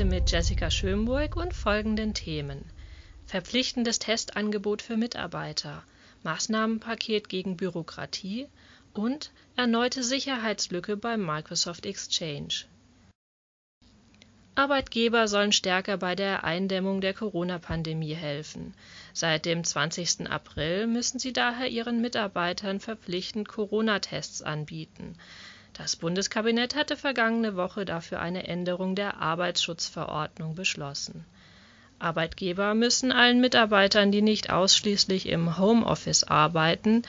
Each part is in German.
mit Jessica Schönburg und folgenden Themen. Verpflichtendes Testangebot für Mitarbeiter, Maßnahmenpaket gegen Bürokratie und erneute Sicherheitslücke beim Microsoft Exchange. Arbeitgeber sollen stärker bei der Eindämmung der Corona-Pandemie helfen. Seit dem 20. April müssen sie daher ihren Mitarbeitern verpflichtend Corona-Tests anbieten. Das Bundeskabinett hatte vergangene Woche dafür eine Änderung der Arbeitsschutzverordnung beschlossen. Arbeitgeber müssen allen Mitarbeitern, die nicht ausschließlich im Homeoffice arbeiten,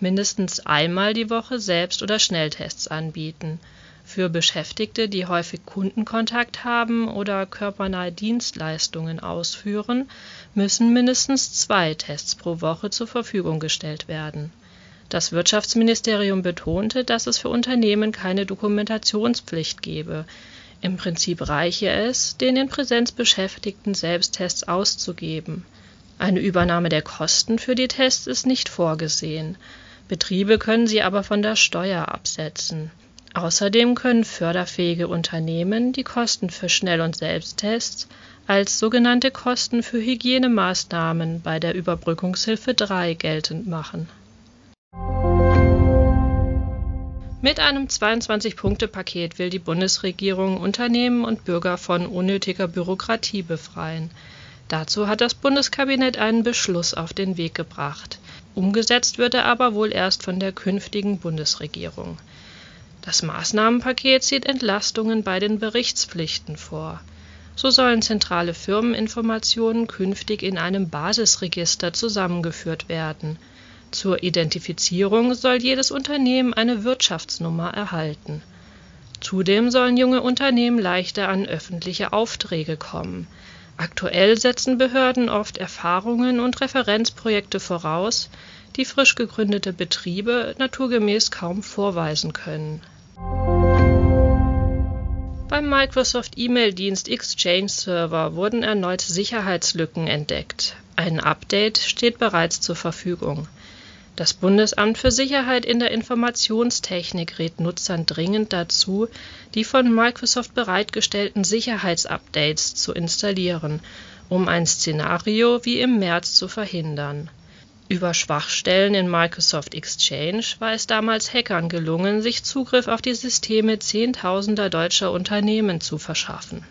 mindestens einmal die Woche Selbst- oder Schnelltests anbieten. Für Beschäftigte, die häufig Kundenkontakt haben oder körpernahe Dienstleistungen ausführen, müssen mindestens zwei Tests pro Woche zur Verfügung gestellt werden das Wirtschaftsministerium betonte, dass es für Unternehmen keine Dokumentationspflicht gebe. Im Prinzip reiche es, den in Präsenz Beschäftigten Selbsttests auszugeben. Eine Übernahme der Kosten für die Tests ist nicht vorgesehen. Betriebe können sie aber von der Steuer absetzen. Außerdem können förderfähige Unternehmen die Kosten für Schnell- und Selbsttests als sogenannte Kosten für Hygienemaßnahmen bei der Überbrückungshilfe 3 geltend machen Mit einem 22-Punkte-Paket will die Bundesregierung Unternehmen und Bürger von unnötiger Bürokratie befreien. Dazu hat das Bundeskabinett einen Beschluss auf den Weg gebracht. Umgesetzt wird er aber wohl erst von der künftigen Bundesregierung. Das Maßnahmenpaket sieht Entlastungen bei den Berichtspflichten vor. So sollen zentrale Firmeninformationen künftig in einem Basisregister zusammengeführt werden zur Identifizierung soll jedes Unternehmen eine Wirtschaftsnummer erhalten. Zudem sollen junge Unternehmen leichter an öffentliche Aufträge kommen. Aktuell setzen Behörden oft Erfahrungen und Referenzprojekte voraus, die frisch gegründete Betriebe naturgemäß kaum vorweisen können. Beim Microsoft E-Mail-Dienst Exchange Server wurden erneut Sicherheitslücken entdeckt. Ein Update steht bereits zur Verfügung. Das Bundesamt für Sicherheit in der Informationstechnik rät Nutzern dringend dazu, die von Microsoft bereitgestellten Sicherheitsupdates zu installieren, um ein Szenario wie im März zu verhindern. Über Schwachstellen in Microsoft Exchange war es damals Hackern gelungen, sich Zugriff auf die Systeme zehntausender deutscher Unternehmen zu verschaffen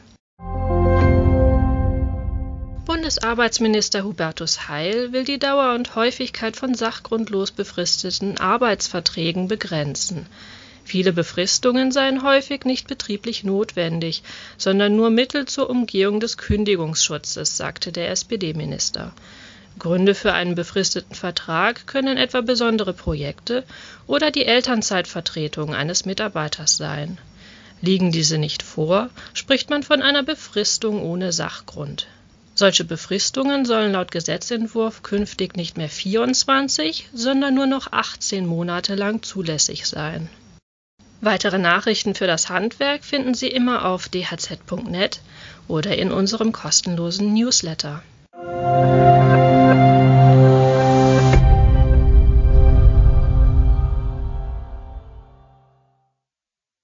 Bundesarbeitsminister Hubertus Heil will die Dauer und Häufigkeit von sachgrundlos befristeten Arbeitsverträgen begrenzen. Viele Befristungen seien häufig nicht betrieblich notwendig, sondern nur Mittel zur Umgehung des Kündigungsschutzes, sagte der SPD-Minister. Gründe für einen befristeten Vertrag können etwa besondere Projekte oder die Elternzeitvertretung eines Mitarbeiters sein. Liegen diese nicht vor, spricht man von einer Befristung ohne Sachgrund. Solche Befristungen sollen laut Gesetzentwurf künftig nicht mehr 24, sondern nur noch 18 Monate lang zulässig sein. Weitere Nachrichten für das Handwerk finden Sie immer auf dhz.net oder in unserem kostenlosen Newsletter.